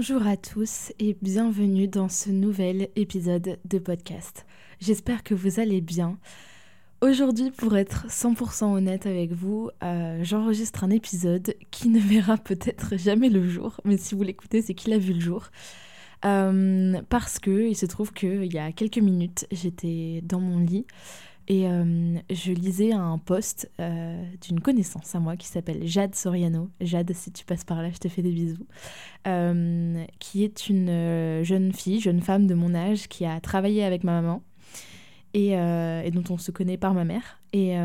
Bonjour à tous et bienvenue dans ce nouvel épisode de podcast. J'espère que vous allez bien. Aujourd'hui, pour être 100% honnête avec vous, euh, j'enregistre un épisode qui ne verra peut-être jamais le jour, mais si vous l'écoutez, c'est qu'il a vu le jour. Euh, parce que il se trouve qu'il y a quelques minutes, j'étais dans mon lit et euh, je lisais un post euh, d'une connaissance à moi qui s'appelle Jade Soriano. Jade, si tu passes par là, je te fais des bisous. Euh, qui est une jeune fille, jeune femme de mon âge qui a travaillé avec ma maman et, dont on se connaît par ma mère. Et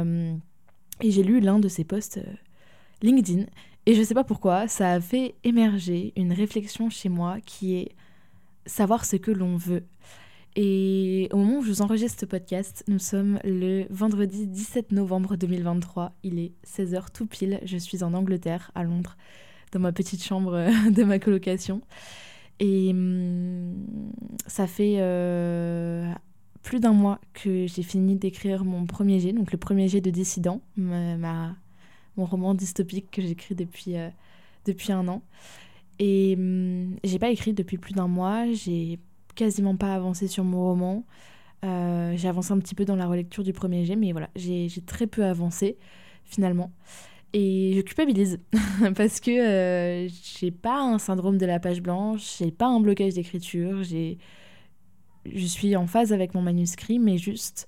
j'ai lu l'un de ses posts LinkedIn. Et je ne sais pas pourquoi, ça a fait émerger une réflexion chez moi qui est savoir ce que l'on veut. Et au moment où je vous enregistre ce podcast, nous sommes le vendredi 17 novembre 2023. Il est 16h tout pile. Je suis en Angleterre, à Londres, dans ma petite chambre de ma colocation. Et hum, ça fait euh, plus d'un mois que j'ai fini d'écrire mon premier jet, donc le premier jet de Dissident, mon roman dystopique que j'écris depuis, euh, depuis un an. Et hum, j'ai pas écrit depuis plus d'un mois. J'ai quasiment pas avancé sur mon roman. Euh, j'ai avancé un petit peu dans la relecture du premier jet, mais voilà, j'ai très peu avancé finalement. Et je culpabilise parce que euh, j'ai pas un syndrome de la page blanche, j'ai pas un blocage d'écriture, je suis en phase avec mon manuscrit, mais juste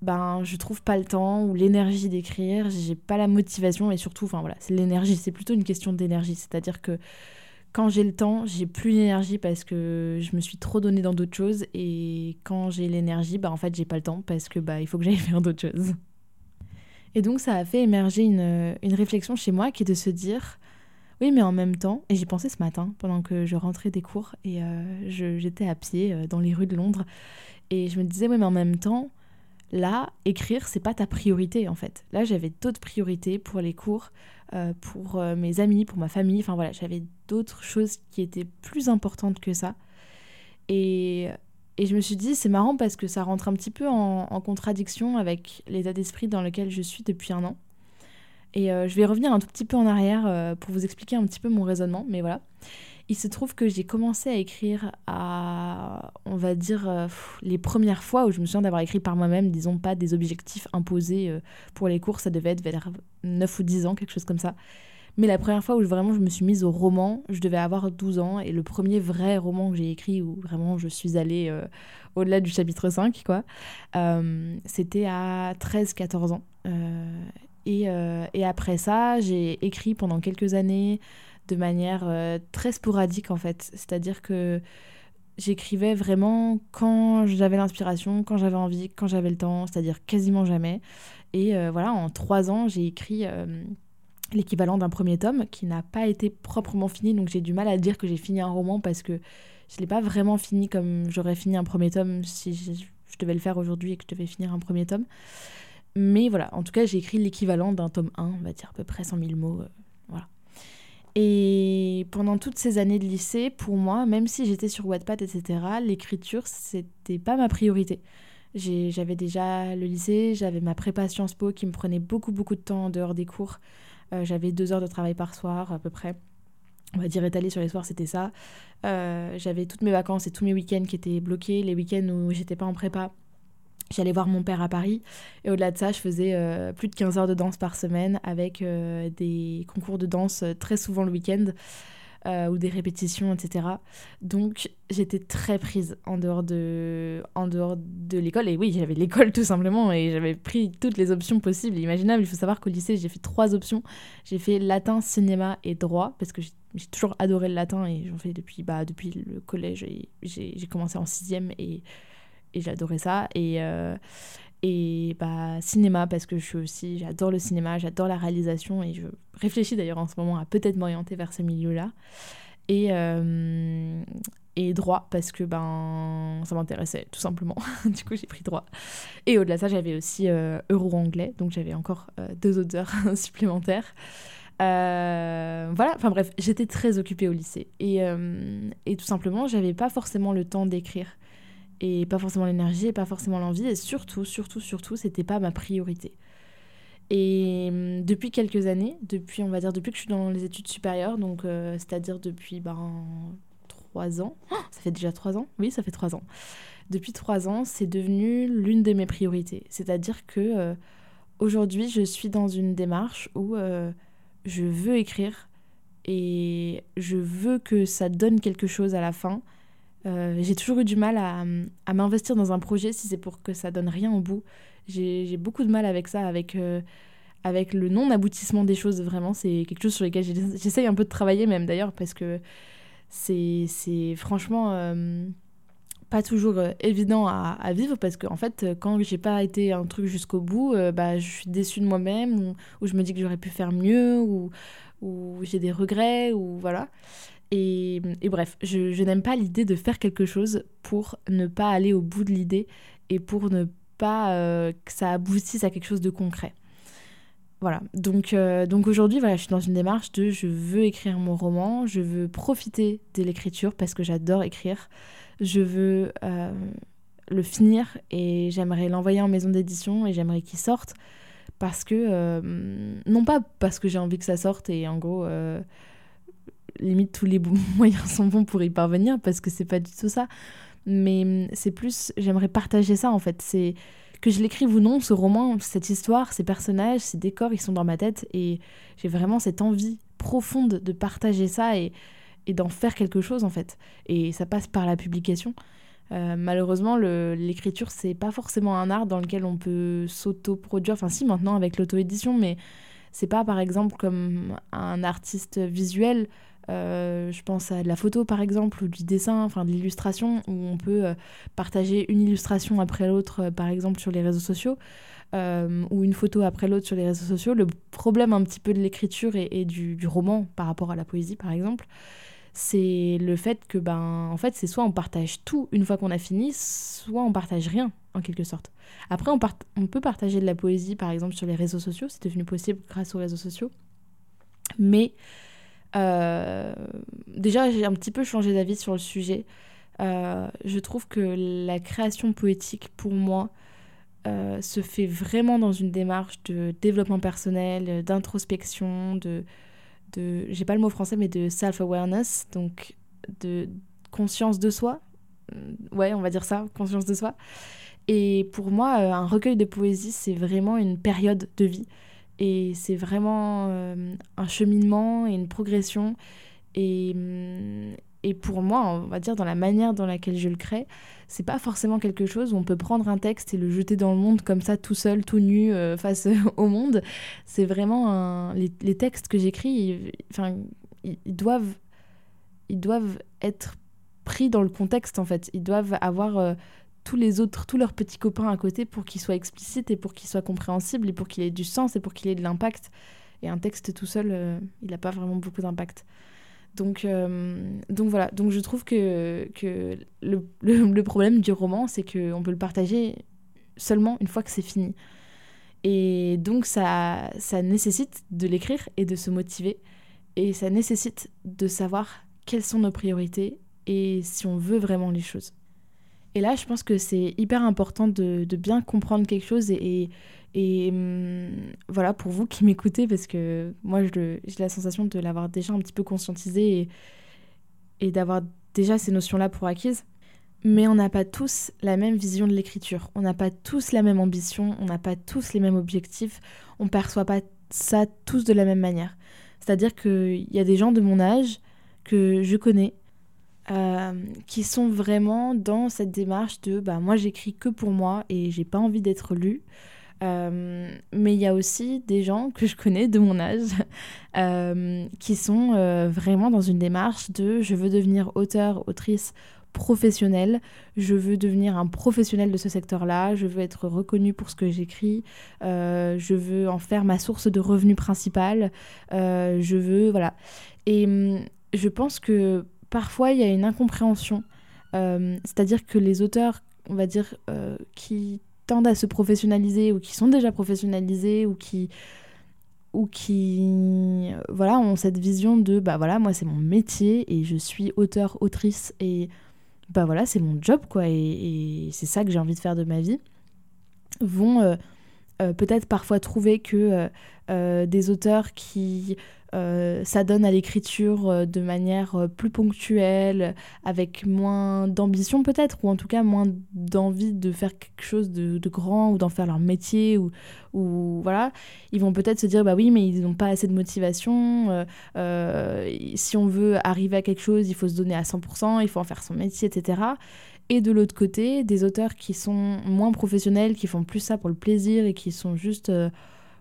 ben je trouve pas le temps ou l'énergie d'écrire, j'ai pas la motivation et surtout enfin voilà, c'est l'énergie, c'est plutôt une question d'énergie, c'est-à-dire que quand j'ai le temps, j'ai plus l'énergie parce que je me suis trop donné dans d'autres choses. Et quand j'ai l'énergie, bah en fait, j'ai pas le temps parce que bah il faut que j'aille faire d'autres choses. Et donc, ça a fait émerger une, une, réflexion chez moi qui est de se dire oui, mais en même temps, et j'y pensais ce matin pendant que je rentrais des cours et euh, j'étais à pied euh, dans les rues de Londres. Et je me disais oui, mais en même temps, là, écrire, c'est pas ta priorité en fait. Là, j'avais d'autres priorités pour les cours. Euh, pour euh, mes amis, pour ma famille. Enfin voilà, j'avais d'autres choses qui étaient plus importantes que ça. Et, et je me suis dit, c'est marrant parce que ça rentre un petit peu en, contradiction avec l'état d'esprit dans lequel je suis depuis un an. Et euh, je vais revenir un tout petit peu en arrière pour vous expliquer un petit peu mon raisonnement, mais voilà. Il se trouve que j'ai commencé à écrire à, on va dire, les premières fois où je me souviens d'avoir écrit par moi-même, disons pas des objectifs imposés pour les cours, ça devait être vers 9 ou 10 ans, quelque chose comme ça. Mais la première fois où vraiment je me suis mise au roman, je devais avoir 12 ans. Et le premier vrai roman que j'ai écrit, où vraiment je suis allée euh, au-delà du chapitre 5, quoi, euh, c'était à 13-14 ans. Euh, et, après ça, j'ai écrit pendant quelques années de manière très sporadique, en fait. C'est-à-dire que j'écrivais vraiment quand j'avais l'inspiration, quand j'avais envie, quand j'avais le temps, c'est-à-dire quasiment jamais. Et euh, voilà, en trois ans, j'ai écrit euh, l'équivalent d'un premier tome qui n'a pas été proprement fini, donc j'ai du mal à dire que j'ai fini un roman parce que je ne l'ai pas vraiment fini comme j'aurais fini un premier tome si je, devais le faire aujourd'hui et que je devais finir un premier tome. Mais voilà, en tout cas, j'ai écrit l'équivalent d'un tome 1, on va dire à peu près 100 000 mots. Et pendant toutes ces années de lycée, pour moi, même si j'étais sur Wattpad, etc., l'écriture, c'était pas ma priorité. J'avais déjà le lycée, j'avais ma prépa Sciences Po qui me prenait beaucoup, beaucoup de temps en dehors des cours. Euh, j'avais deux heures de travail par soir à peu près. On va dire étalé sur les soirs, c'était ça. Euh, j'avais toutes mes vacances et tous mes week-ends qui étaient bloqués. Les week-ends où j'étais pas en prépa, j'allais voir mon père à Paris. Et au-delà de ça, je faisais euh, plus de 15 heures de danse par semaine avec des concours de danse très souvent le week-end. Euh, ou des répétitions, etc. Donc j'étais très prise en dehors de, en dehors de l'école. Et oui, j'avais l'école tout simplement et j'avais pris toutes les options possibles imaginables. Il faut savoir qu'au lycée, j'ai fait trois options. J'ai fait latin, cinéma et droit parce que j'ai toujours adoré le latin et j'en fais depuis, bah, depuis le collège. J'ai commencé en sixième et, j'adorais ça. Et, euh, Et bah, cinéma, parce que je suis aussi, j'adore le cinéma, j'adore la réalisation et je réfléchis d'ailleurs en ce moment à peut-être m'orienter vers ce milieu-là. Et, euh, et droit, parce que ben, ça m'intéressait tout simplement. du coup, j'ai pris droit. Et au-delà de ça, j'avais aussi euh, euro-anglais, donc j'avais encore deux autres heures supplémentaires. voilà, enfin bref, j'étais très occupée au lycée. Et, et tout simplement, j'avais pas forcément le temps d'écrire et pas forcément l'énergie et pas forcément l'envie et surtout surtout surtout c'était pas ma priorité. Et hum, depuis quelques années depuis on va dire depuis que je suis dans les études supérieures donc euh, c'est-à-dire depuis ben trois ans. Oh, ça fait déjà trois ans? Oui ça fait trois ans. Depuis trois ans c'est devenu l'une de mes priorités. C'est-à-dire que euh, aujourd'hui je suis dans une démarche où euh, je veux écrire et je veux que ça donne quelque chose à la fin euh, j'ai toujours eu du mal à, à m'investir dans un projet si c'est pour que ça donne rien au bout. J'ai beaucoup de mal avec ça, avec, euh, avec le non-aboutissement des choses. Vraiment, c'est quelque chose sur lequel j'essaye un peu de travailler même d'ailleurs, parce que c'est franchement euh, pas toujours évident à, à, vivre, parce qu'en en fait, quand j'ai pas été un truc jusqu'au bout, bah, je suis déçue de moi-même, ou, ou, je me dis que j'aurais pu faire mieux, ou, ou j'ai des regrets, ou voilà. Et, bref, je, n'aime pas l'idée de faire quelque chose pour ne pas aller au bout de l'idée et pour ne pas euh, que ça aboutisse à quelque chose de concret. Voilà, donc, euh, donc aujourd'hui, voilà, je suis dans une démarche de je veux écrire mon roman, je veux profiter de l'écriture parce que j'adore écrire, je veux euh, le finir et j'aimerais l'envoyer en maison d'édition et j'aimerais qu'il sorte parce que, non pas parce que j'ai envie que ça sorte et en gros limite tous les moyens sont bons pour y parvenir parce que c'est pas du tout ça. Mais hum, c'est plus, j'aimerais partager ça en fait. C'est que je l'écrive ou non, ce roman, cette histoire, ces personnages, ces décors, ils sont dans ma tête et j'ai vraiment cette envie profonde de partager ça et, d'en faire quelque chose en fait. Et ça passe par la publication. Euh, malheureusement, l'écriture, c'est pas forcément un art dans lequel on peut s'auto-produire. Enfin, si, maintenant avec l'auto-édition, mais c'est pas par exemple comme un artiste visuel euh, je pense à de la photo par exemple, ou du dessin, enfin de l'illustration, où on peut euh, partager une illustration après l'autre, euh, par exemple sur les réseaux sociaux, ou une photo après l'autre sur les réseaux sociaux. Le problème un petit peu de l'écriture et, du, roman par rapport à la poésie par exemple, c'est le fait que ben en fait c'est soit on partage tout une fois qu'on a fini, soit on partage rien en quelque sorte. Après on, on peut partager de la poésie par exemple sur les réseaux sociaux, c'est devenu possible grâce aux réseaux sociaux, mais euh, déjà, j'ai un petit peu changé d'avis sur le sujet. Euh, je trouve que la création poétique, pour moi, euh, se fait vraiment dans une démarche de développement personnel, d'introspection, de, de j'ai pas le mot français, mais de self-awareness, donc de conscience de soi. Ouais, on va dire ça, conscience de soi. Et pour moi, un recueil de poésie, c'est vraiment une période de vie. Et c'est vraiment euh, un cheminement et une progression. Et, mm, et pour moi, on va dire dans la manière dans laquelle je le crée, c'est pas forcément quelque chose où on peut prendre un texte et le jeter dans le monde comme ça, tout seul, tout nu, euh, face au monde. C'est vraiment un... les, les, textes que j'écris, enfin, ils, doivent, ils doivent être pris dans le contexte en fait. Ils doivent avoir euh, tous les autres, tous leurs petits copains à côté pour qu'ils soient explicites et pour qu'ils soient compréhensibles et pour qu'il ait du sens et pour qu'il ait de l'impact. Et un texte tout seul, euh, il n'a pas vraiment beaucoup d'impact. Donc, euh, donc voilà, donc je trouve que, que le, le, problème du roman, c'est qu'on peut le partager seulement une fois que c'est fini. Et donc ça, ça nécessite de l'écrire et de se motiver. Et ça nécessite de savoir quelles sont nos priorités et si on veut vraiment les choses. Et là, je pense que c'est hyper important de, bien comprendre quelque chose et, hum, voilà, pour vous qui m'écoutez, parce que moi, j'ai la sensation de l'avoir déjà un petit peu conscientisé et, et d'avoir déjà ces notions-là pour acquises. Mais on n'a pas tous la même vision de l'écriture, on n'a pas tous la même ambition, on n'a pas tous les mêmes objectifs, on perçoit pas ça tous de la même manière. C'est-à-dire qu'il y a des gens de mon âge que je connais euh, qui sont vraiment dans cette démarche de bah, moi j'écris que pour moi et j'ai pas envie d'être lu. Euh, mais il y a aussi des gens que je connais de mon âge euh, qui sont vraiment dans une démarche de je veux devenir auteur, autrice professionnel. Je veux devenir un professionnel de ce secteur-là. Je veux être reconnu pour ce que j'écris. Je veux en faire ma source de revenus principale. Je veux, voilà. Et hum, je pense que parfois il y a une incompréhension. Euh, c'est-à-dire que les auteurs, on va dire, qui tendent à se professionnaliser ou qui sont déjà professionnalisés ou qui ou qui voilà ont cette vision de bah voilà moi c'est mon métier et je suis auteur autrice et bah voilà, c'est mon job, quoi, et, c'est ça que j'ai envie de faire de ma vie, vont euh, euh, peut-être parfois trouver que euh, des auteurs qui s'adonnent à l'écriture de manière plus ponctuelle, avec moins d'ambition peut-être, ou en tout cas moins d'envie de faire quelque chose de, grand ou d'en faire leur métier, ou, ou voilà, ils vont peut-être se dire bah oui, mais ils n'ont pas assez de motivation. si on veut arriver à quelque chose, il faut se donner à 100%, il faut en faire son métier, etc. Et de l'autre côté, des auteurs qui sont moins professionnels, qui font plus ça pour le plaisir et qui sont juste.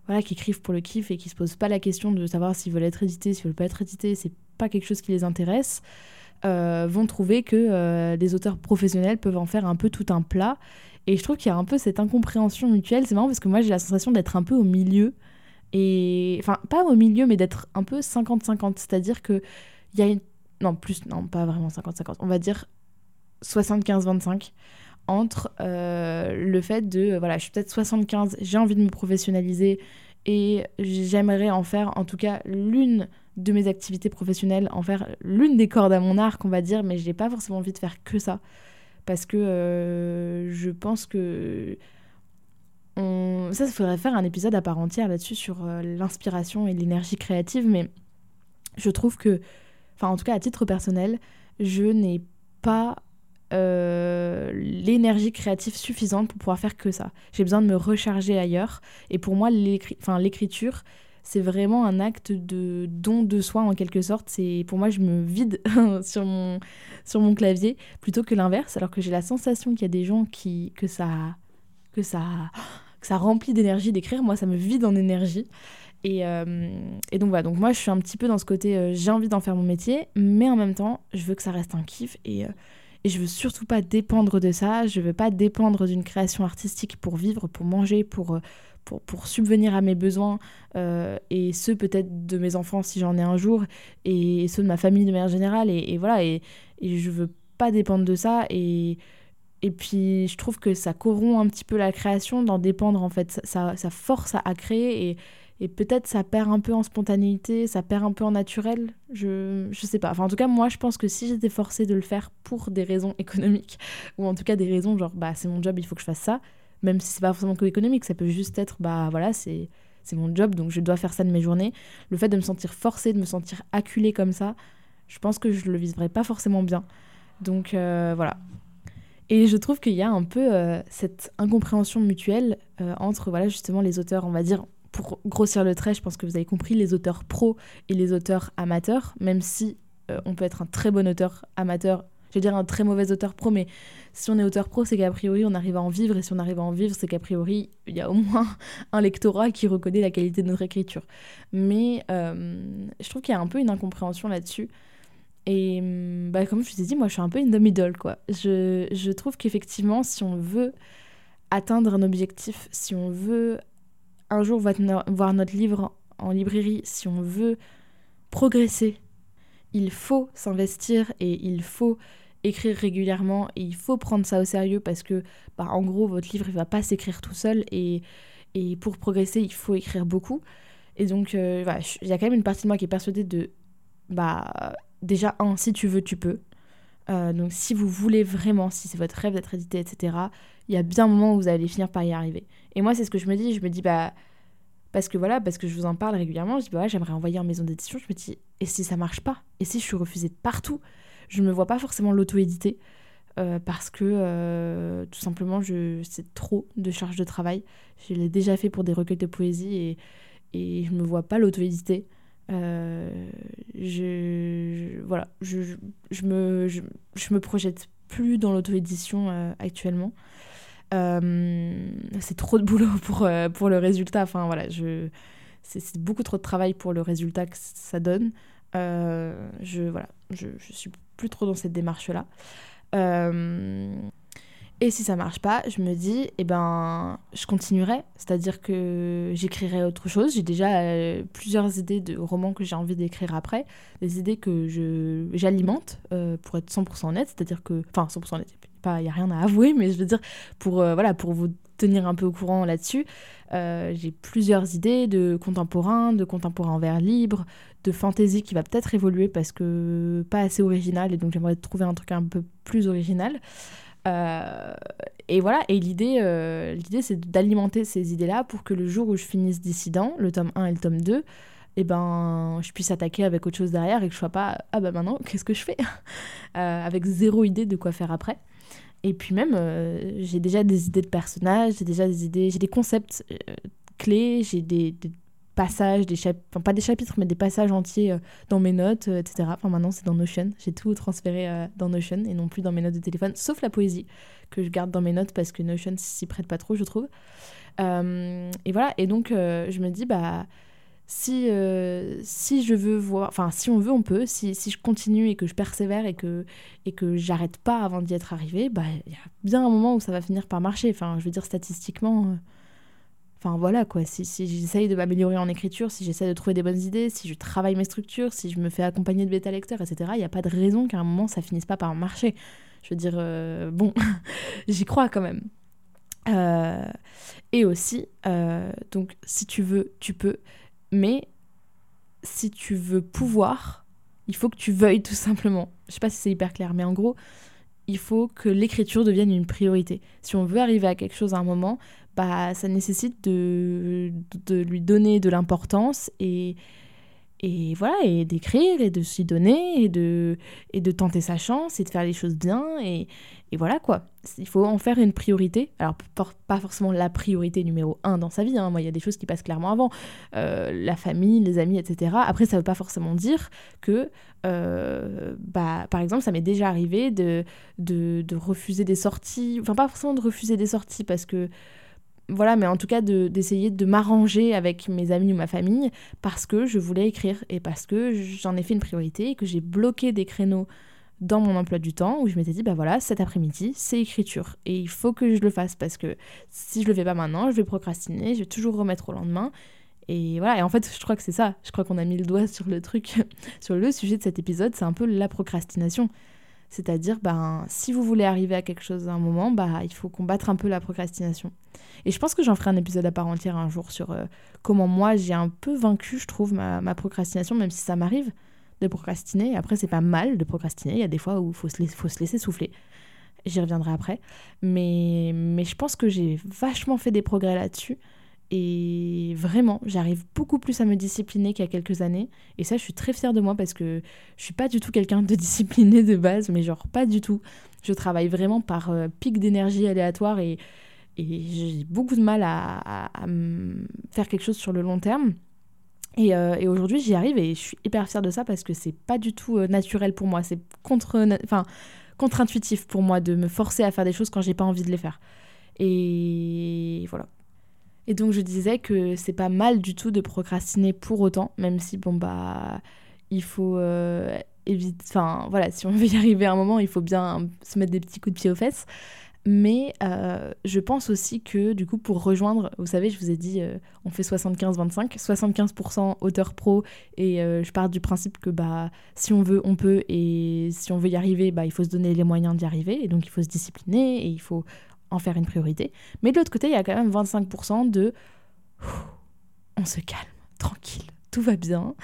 Euh, voilà, qui écrivent pour le kiff et qui se posent pas la question de savoir s'ils veulent être édités, s'ils veulent pas être édités, c'est pas quelque chose qui les intéresse, euh, vont trouver que euh, des auteurs professionnels peuvent en faire un peu tout un plat. Et je trouve qu'il y a un peu cette incompréhension mutuelle. C'est marrant parce que moi j'ai la sensation d'être un peu au milieu. Et enfin, pas au milieu, mais d'être un peu 50-50. C'est-à-dire que il y a une. Non, plus, non, pas vraiment 50-50. On va dire 75-25 entre euh, le fait de, voilà, je suis peut-être 75, j'ai envie de me professionnaliser et j'aimerais en faire en tout cas l'une de mes activités professionnelles, en faire l'une des cordes à mon arc, on va dire, mais j'ai pas forcément envie de faire que ça. Parce que euh, je pense que. Ça, il faudrait faire un épisode à part entière là-dessus sur euh, l'inspiration et l'énergie créative, mais je trouve que, enfin, en tout cas, à titre personnel, je n'ai pas euh, l'énergie créative suffisante pour pouvoir faire que ça. J'ai besoin de me recharger ailleurs. Et pour moi, l'écriture, c'est vraiment un acte de don de soi en quelque sorte. C'est pour moi, je me vide sur mon sur mon clavier plutôt que l'inverse. Alors que j'ai la sensation qu'il y a des gens qui que ça que ça que ça remplit d'énergie d'écrire. Moi, ça me vide en énergie. Et, euh, et, donc voilà, donc moi je suis un petit peu dans ce côté, euh, j'ai envie d'en faire mon métier, mais en même temps, je veux que ça reste un kiff. Et, et je veux surtout pas dépendre de ça, je veux pas dépendre d'une création artistique pour vivre, pour manger, pour, euh, pour, pour subvenir à mes besoins, euh, et ceux peut-être de mes enfants si j'en ai un jour, et ceux de ma famille de manière générale, et, voilà, et, et je veux pas dépendre de ça, et, et puis je trouve que ça corrompt un petit peu la création d'en dépendre en fait, ça, ça force à, à créer, et et peut-être ça perd un peu en spontanéité, ça perd un peu en naturel. Je, je sais pas. Enfin, en tout cas, moi, je pense que si j'étais forcée de le faire pour des raisons économiques, ou en tout cas des raisons genre, bah, c'est mon job, il faut que je fasse ça, même si c'est pas forcément que économique, ça peut juste être, bah, voilà, c'est c'est mon job, donc je dois faire ça de mes journées. Le fait de me sentir forcée, de me sentir acculée comme ça, je pense que je le vivrais pas forcément bien. Donc euh, voilà. Et je trouve qu'il y a un peu euh, cette incompréhension mutuelle euh, entre voilà justement les auteurs, on va dire pour grossir le trait, je pense que vous avez compris, les auteurs pros et les auteurs amateurs, même si euh, on peut être un très bon auteur amateur, je vais dire un très mauvais auteur pro, mais si on est auteur pro, c'est qu'a priori on arrive à en vivre, et si on arrive à en vivre, c'est qu'a priori il y a au moins un lectorat qui reconnaît la qualité de notre écriture. Mais euh, je trouve qu'il y a un peu une incompréhension là-dessus. Et hum, bah, comme je vous ai dit, moi je suis un peu in the middle, quoi. Je, je trouve qu'effectivement, si on veut atteindre un objectif, si on veut un jour voir notre livre en librairie, si on veut progresser, il faut s'investir et il faut écrire régulièrement et il faut prendre ça au sérieux parce que, bah, en gros, votre livre ne va pas s'écrire tout seul et, et, pour progresser, il faut écrire beaucoup. Et donc, euh, il y a quand même une partie de moi qui est persuadée de, bah, déjà, un, si tu veux, tu peux. Euh, donc, si vous voulez vraiment, si c'est votre rêve d'être édité, etc., il y a bien un moment où vous allez finir par y arriver. Et moi, c'est ce que je me dis. Je me dis, bah, parce que voilà, parce que je vous en parle régulièrement, je dis, bah j'aimerais envoyer en maison d'édition. Je me dis, et si ça marche pas? Et si je suis refusée de partout? Je ne me vois pas forcément l'auto-éditer. Euh, parce que euh, tout simplement, je, c'est trop de charge de travail. Je l'ai déjà fait pour des recueils de poésie et, et je me vois pas l'auto-éditer. Euh, je, voilà, je, je, me, je, je, me projette plus dans l'auto-édition actuellement. Euh, c'est trop de boulot pour, euh, pour le résultat. Enfin voilà, je, c'est, beaucoup trop de travail pour le résultat que ça donne. Euh, je voilà, je, suis plus trop dans cette démarche là. Euh, et si ça marche pas, je me dis, eh ben, je continuerai. C'est-à-dire que j'écrirai autre chose. J'ai déjà plusieurs idées de romans que j'ai envie d'écrire après. Des idées que j'alimente, pour être 100% honnête. C'est-à-dire que... Enfin, 100% honnête, il n'y a rien à avouer, mais je veux dire, pour, euh, voilà, pour vous tenir un peu au courant là-dessus, j'ai plusieurs idées de contemporains, de contemporains vers libre, de fantaisie qui va peut-être évoluer parce que pas assez original. Et donc j'aimerais trouver un truc un peu plus original. Euh, et voilà, et l'idée, euh, l'idée c'est d'alimenter ces idées-là pour que le jour où je finisse Dissident, le tome 1 et le tome 2, et eh ben, je puisse attaquer avec autre chose derrière et que je sois pas ah bah maintenant qu'est-ce que je fais? Euh, avec zéro idée de quoi faire après et puis même j'ai déjà des idées de personnages j'ai déjà des idées j'ai des concepts clés j'ai des, passages, des enfin pas des chapitres, mais des passages entiers euh, dans mes notes, euh, etc. Enfin maintenant c'est dans Notion, j'ai tout transféré euh, dans Notion et non plus dans mes notes de téléphone, sauf la poésie que je garde dans mes notes parce que Notion s'y prête pas trop, je trouve. et voilà, et donc je me dis, bah si, si je veux voir, enfin si on veut, on peut, si, si je continue et que je persévère et que, et que j'arrête pas avant d'y être arrivé, bah il y a bien un moment où ça va finir par marcher. Enfin, je veux dire, statistiquement Enfin voilà quoi, si, si j'essaye de m'améliorer en écriture, si j'essaie de trouver des bonnes idées, si je travaille mes structures, si je me fais accompagner de bêta lecteurs, etc., il n'y a pas de raison qu'à un moment ça finisse pas par marcher. Je veux dire, euh, bon, j'y crois quand même. Euh, et aussi, euh, donc si tu veux, tu peux, mais si tu veux pouvoir, il faut que tu veuilles tout simplement. Je sais pas si c'est hyper clair, mais en gros, il faut que l'écriture devienne une priorité. Si on veut arriver à quelque chose à un moment, bah, ça nécessite de, de lui donner de l'importance et, et voilà, et d'écrire et de s'y donner et de, et de tenter sa chance et de faire les choses bien. Et, et voilà quoi. Il faut en faire une priorité. Alors, pas forcément la priorité numéro un dans sa vie. Hein. Moi, il y a des choses qui passent clairement avant. Euh, la famille, les amis, etc. Après, ça veut pas forcément dire que, euh, bah, par exemple, ça m'est déjà arrivé de, de, de refuser des sorties. Enfin, pas forcément de refuser des sorties parce que voilà, mais en tout cas d'essayer de, m'arranger avec mes amis ou ma famille parce que je voulais écrire et parce que j'en ai fait une priorité et que j'ai bloqué des créneaux dans mon emploi du temps où je m'étais dit bah voilà cet après-midi c'est écriture et il faut que je le fasse parce que si je le fais pas maintenant je vais procrastiner je vais toujours remettre au lendemain et voilà. Et en fait je crois que c'est ça. Je crois qu'on a mis le doigt sur le truc sur le sujet de cet épisode c'est un peu la procrastination c'est-à-dire, ben, si vous voulez arriver à quelque chose à un moment, bah, il faut combattre un peu la procrastination. Et je pense que j'en ferai un épisode à part entière un jour sur euh, comment moi j'ai un peu vaincu, je trouve, ma, procrastination, même si ça m'arrive de procrastiner. Après, c'est pas mal de procrastiner. Il y a des fois où il faut, faut se laisser souffler. J'y reviendrai après. Mais, mais je pense que j'ai vachement fait des progrès là-dessus. Et vraiment, j'arrive beaucoup plus à me discipliner qu'il y a quelques années. Et ça, je suis très fière de moi parce que je suis pas du tout quelqu'un de discipliné de base, mais genre pas du tout. Je travaille vraiment par euh, pic d'énergie aléatoire et, et j'ai beaucoup de mal à, faire quelque chose sur le long terme. Et, euh, et aujourd'hui, j'y arrive et je suis hyper fière de ça parce que c'est pas du tout euh, naturel pour moi. C'est contre, enfin, contre-intuitif pour moi de me forcer à faire des choses quand j'ai pas envie de les faire. Et voilà. Et donc je disais que c'est pas mal du tout de procrastiner pour autant, même si bon bah il faut euh, éviter. Enfin voilà, si on veut y arriver à un moment, il faut bien se mettre des petits coups de pied aux fesses. Mais euh, je pense aussi que du coup pour rejoindre, vous savez, je vous ai dit, euh, on fait 75-25, 75%, auteur pro, et je pars du principe que bah si on veut, on peut, et si on veut y arriver, bah il faut se donner les moyens d'y arriver, et donc il faut se discipliner, et il faut en faire une priorité. Mais de l'autre côté, il y a quand même 25% de on se calme, tranquille, tout va bien,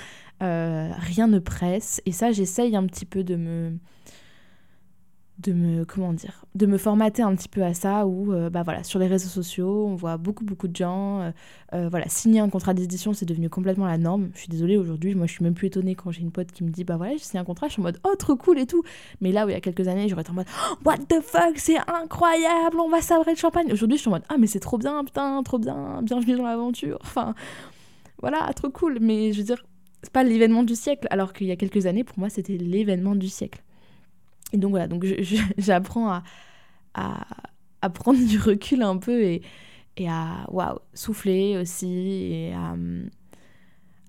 euh, rien ne presse. Et ça, j'essaye un petit peu de me de me comment dire de me formater un petit peu à ça où euh, bah voilà sur les réseaux sociaux on voit beaucoup beaucoup de gens euh, euh, voilà signer un contrat d'édition c'est devenu complètement la norme. Je suis désolée aujourd'hui moi je suis même plus étonnée quand j'ai une pote qui me dit bah voilà j'ai signé un contrat je suis en mode oh trop cool et tout. Mais là où il y a quelques années j'aurais été en mode oh, what the fuck c'est incroyable on va sabrer le champagne. Aujourd'hui je suis en mode ah mais c'est trop bien putain trop bien bienvenue dans l'aventure. Enfin voilà trop cool. Mais je veux dire c'est pas l'événement du siècle alors qu'il y a quelques années pour moi c'était l'événement du siècle et donc voilà, donc j'apprends à, à, prendre du recul un peu et, et à waouh, souffler aussi et à,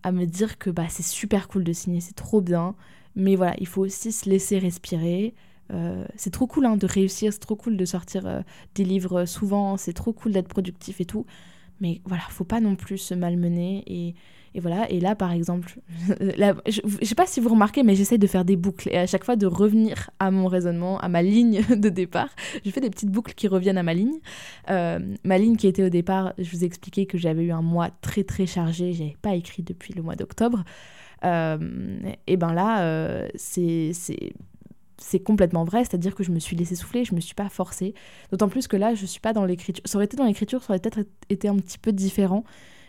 à me dire que bah, c'est super cool de signer, c'est trop bien. Mais voilà, il faut aussi se laisser respirer. c'est trop cool hein, de réussir, c'est trop cool de sortir des livres souvent, c'est trop cool d'être productif et tout. Mais voilà, faut pas non plus se malmener et, et voilà, et là par exemple, je, ne sais pas si vous remarquez, mais j'essaie de faire des boucles et à chaque fois de revenir à mon raisonnement, à ma ligne de départ. Je fais des petites boucles qui reviennent à ma ligne. Euh, ma ligne qui était au départ, je vous ai expliqué que j'avais eu un mois très très chargé, j'avais pas écrit depuis le mois d'octobre. Euh, et ben là, euh, c'est c'est complètement vrai, c'est-à-dire que je me suis laissée souffler, je me suis pas forcée. D'autant plus que là, je suis pas dans l'écriture. Ça aurait été dans l'écriture, ça aurait peut-être été un petit peu différent.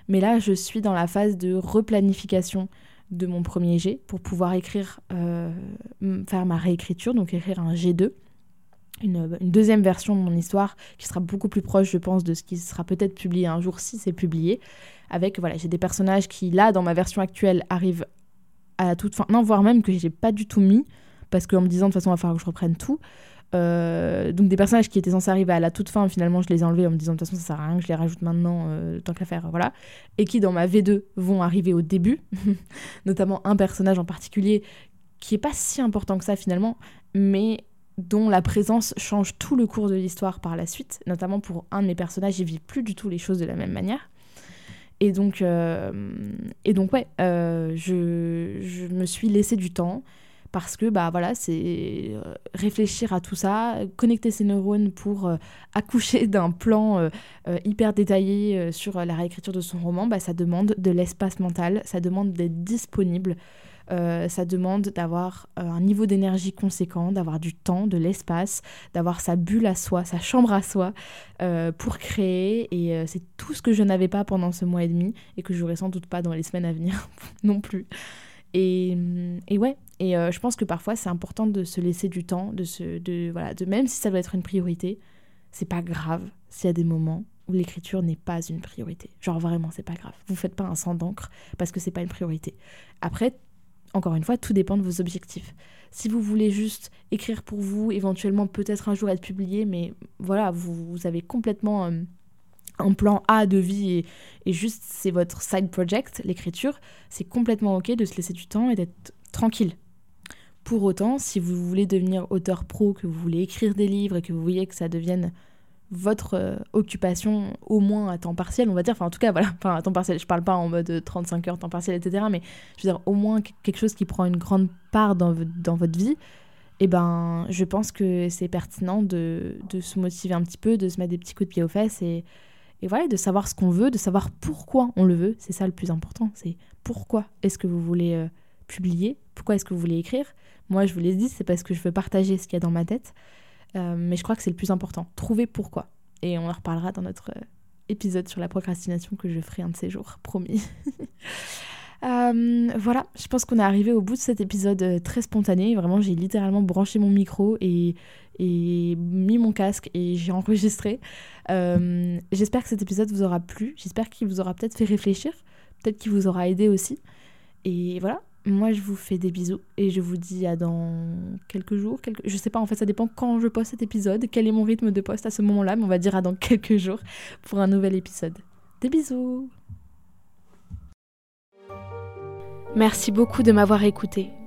Mais là, je suis dans la phase de replanification de mon premier G pour pouvoir écrire, euh, faire ma réécriture, donc écrire un G2. Une, deuxième version de mon histoire qui sera beaucoup plus proche, je pense, de ce qui sera peut-être publié un jour si c'est publié. Avec, voilà, j'ai des personnages qui, là, dans ma version actuelle, arrivent à la toute fin. Non, voire même que j'ai pas du tout mis, parce qu'en me disant de toute façon, il va falloir que je reprenne tout. Euh, donc des personnages qui étaient censés arriver à la toute fin, finalement je les ai enlevés en me disant de toute façon ça sert à rien que je les rajoute maintenant, euh, tant qu'à faire, voilà. Et qui dans ma V2 vont arriver au début, notamment un personnage en particulier qui est pas si important que ça finalement, mais dont la présence change tout le cours de l'histoire par la suite, notamment pour un de mes personnages, il vit plus du tout les choses de la même manière. Et donc, euh, et donc ouais, je, je me suis laissé du temps parce que bah voilà c'est euh, réfléchir à tout ça connecter ses neurones pour euh, accoucher d'un plan euh, hyper détaillé sur la réécriture de son roman bah ça demande de l'espace mental ça demande d'être disponible ça demande d'avoir un niveau d'énergie conséquent, d'avoir du temps, de l'espace, d'avoir sa bulle à soi, sa chambre à soi pour créer. Et c'est tout ce que je n'avais pas pendant ce mois et demi et que j'aurai sans doute pas dans les semaines à venir non plus. Et, et ouais, et euh, je pense que parfois c'est important de se laisser du temps, de se, de voilà, de même si ça doit être une priorité, c'est pas grave s'il y a des moments où l'écriture n'est pas une priorité. Genre vraiment, c'est pas grave. Vous faites pas un sang d'encre parce que c'est pas une priorité. Après, encore une fois, tout dépend de vos objectifs. Si vous voulez juste écrire pour vous, éventuellement peut-être un jour être publié, mais voilà, vous, avez complètement euh, un plan A de vie et, juste c'est votre side project, l'écriture, c'est complètement ok de se laisser du temps et d'être tranquille. Pour autant, si vous voulez devenir auteur pro, que vous voulez écrire des livres et que vous voyez que ça devienne votre euh, occupation au moins à temps partiel, on va dire, enfin en tout cas voilà, enfin à temps partiel, je parle pas en mode 35 heures temps partiel, etc. Mais je veux dire au moins quelque chose qui prend une grande part dans, dans votre vie, et eh ben je pense que c'est pertinent de, de, se motiver un petit peu, de se mettre des petits coups de pied aux fesses et, et voilà, de savoir ce qu'on veut, de savoir pourquoi on le veut, c'est ça le plus important, c'est pourquoi est-ce que vous voulez euh, publier, pourquoi est-ce que vous voulez écrire, moi, je vous l'ai dit, c'est parce que je veux partager ce qu'il y a dans ma tête. Euh, mais je crois que c'est le plus important. Trouver pourquoi. Et on en reparlera dans notre euh, épisode sur la procrastination que je ferai un de ces jours, promis. Voilà, je pense qu'on est arrivé au bout de cet épisode très spontané. Vraiment, j'ai littéralement branché mon micro et mis mon casque et j'ai enregistré. J'espère que cet épisode vous aura plu. J'espère qu'il vous aura peut-être fait réfléchir. Peut-être qu'il vous aura aidé aussi. Et voilà, moi, je vous fais des bisous et je vous dis à dans quelques jours. Quelques... Je sais pas, en fait, ça dépend quand je poste cet épisode, quel est mon rythme de poste à ce moment-là, mais on va dire à dans quelques jours pour un nouvel épisode. Des bisous Merci beaucoup de m'avoir écouté.